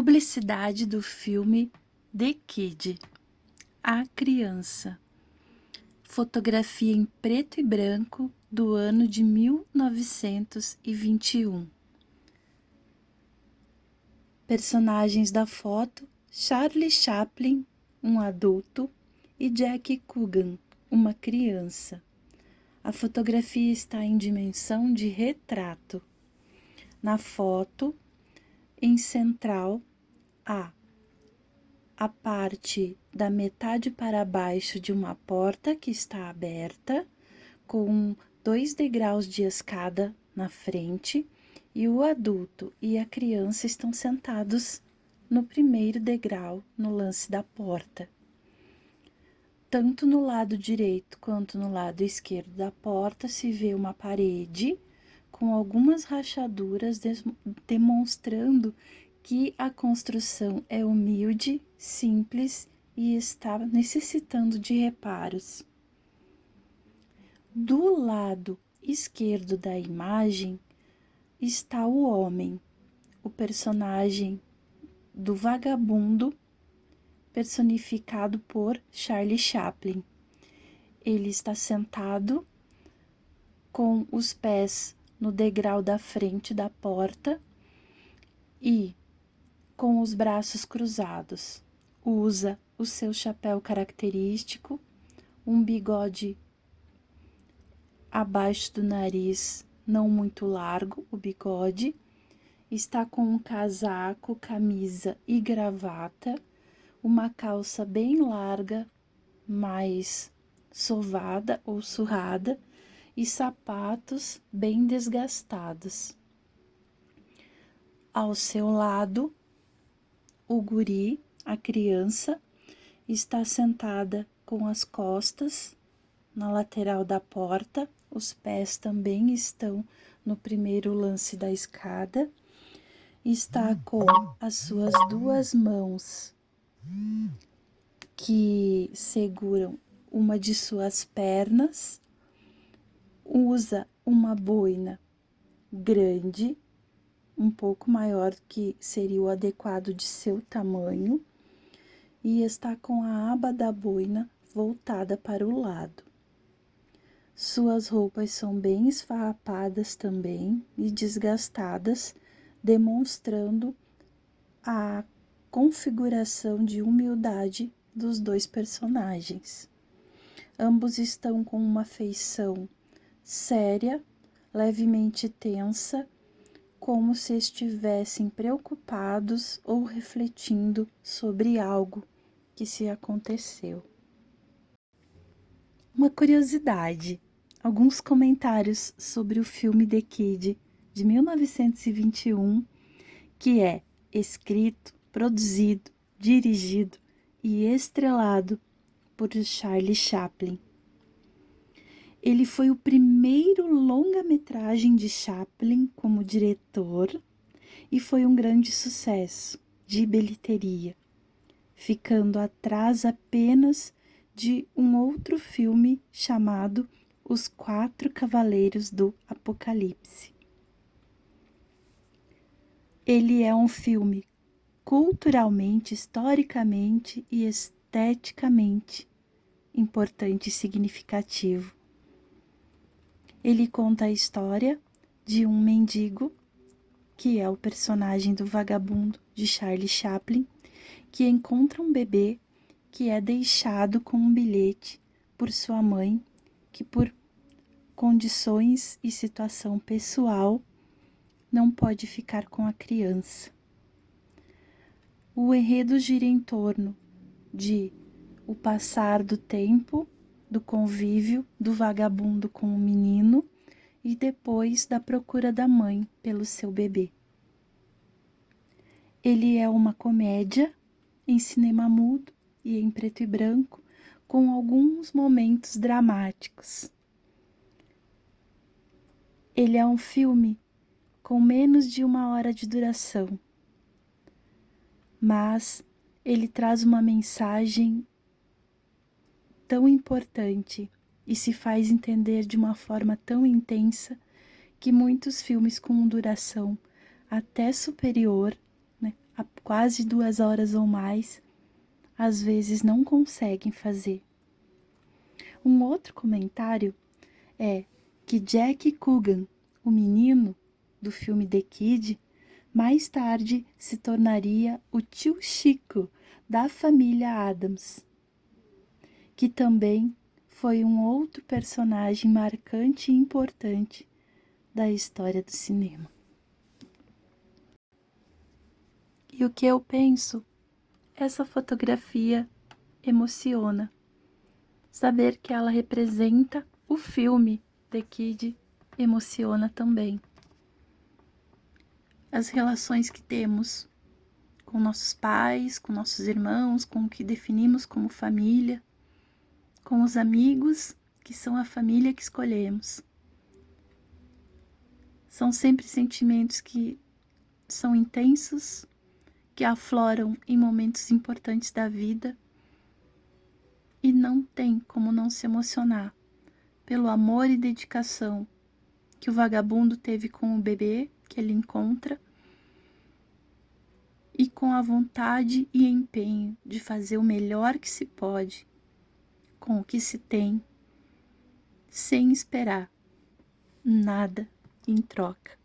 Publicidade do filme The Kid A Criança. Fotografia em preto e branco do ano de 1921. Personagens da foto: Charlie Chaplin, um adulto, e Jack Coogan, uma criança. A fotografia está em dimensão de retrato. Na foto, em central, há a parte da metade para baixo de uma porta que está aberta, com dois degraus de escada na frente, e o adulto e a criança estão sentados no primeiro degrau no lance da porta. Tanto no lado direito quanto no lado esquerdo da porta se vê uma parede com algumas rachaduras demonstrando que a construção é humilde, simples e está necessitando de reparos. Do lado esquerdo da imagem está o homem, o personagem do vagabundo personificado por Charlie Chaplin. Ele está sentado com os pés no degrau da frente da porta e com os braços cruzados. Usa o seu chapéu característico, um bigode abaixo do nariz, não muito largo, o bigode. Está com um casaco, camisa e gravata, uma calça bem larga, mais sovada ou surrada e sapatos bem desgastados. Ao seu lado, o guri, a criança, está sentada com as costas na lateral da porta, os pés também estão no primeiro lance da escada, está com as suas duas mãos que seguram uma de suas pernas, usa uma boina grande um pouco maior que seria o adequado de seu tamanho e está com a aba da boina voltada para o lado. Suas roupas são bem esfarrapadas também e desgastadas, demonstrando a configuração de humildade dos dois personagens. Ambos estão com uma feição séria, levemente tensa como se estivessem preocupados ou refletindo sobre algo que se aconteceu. Uma curiosidade: alguns comentários sobre o filme The Kid de 1921, que é escrito, produzido, dirigido e estrelado por Charlie Chaplin. Ele foi o primeiro longa-metragem de Chaplin como diretor e foi um grande sucesso de bilheteria, ficando atrás apenas de um outro filme chamado Os Quatro Cavaleiros do Apocalipse. Ele é um filme culturalmente, historicamente e esteticamente importante e significativo ele conta a história de um mendigo, que é o personagem do vagabundo de Charlie Chaplin, que encontra um bebê que é deixado com um bilhete por sua mãe, que por condições e situação pessoal não pode ficar com a criança. O enredo gira em torno de o passar do tempo do convívio do vagabundo com o menino e depois da procura da mãe pelo seu bebê. Ele é uma comédia em cinema mudo e em preto e branco, com alguns momentos dramáticos. Ele é um filme com menos de uma hora de duração, mas ele traz uma mensagem tão importante e se faz entender de uma forma tão intensa que muitos filmes com duração até superior, né, quase duas horas ou mais, às vezes não conseguem fazer. Um outro comentário é que Jack Coogan, o menino do filme The Kid, mais tarde se tornaria o tio Chico da família Adams, que também foi um outro personagem marcante e importante da história do cinema. E o que eu penso? Essa fotografia emociona. Saber que ela representa o filme The Kid emociona também. As relações que temos com nossos pais, com nossos irmãos, com o que definimos como família, com os amigos que são a família que escolhemos. São sempre sentimentos que são intensos, que afloram em momentos importantes da vida e não tem como não se emocionar pelo amor e dedicação que o vagabundo teve com o bebê que ele encontra e com a vontade e empenho de fazer o melhor que se pode com o que se tem, sem esperar nada em troca.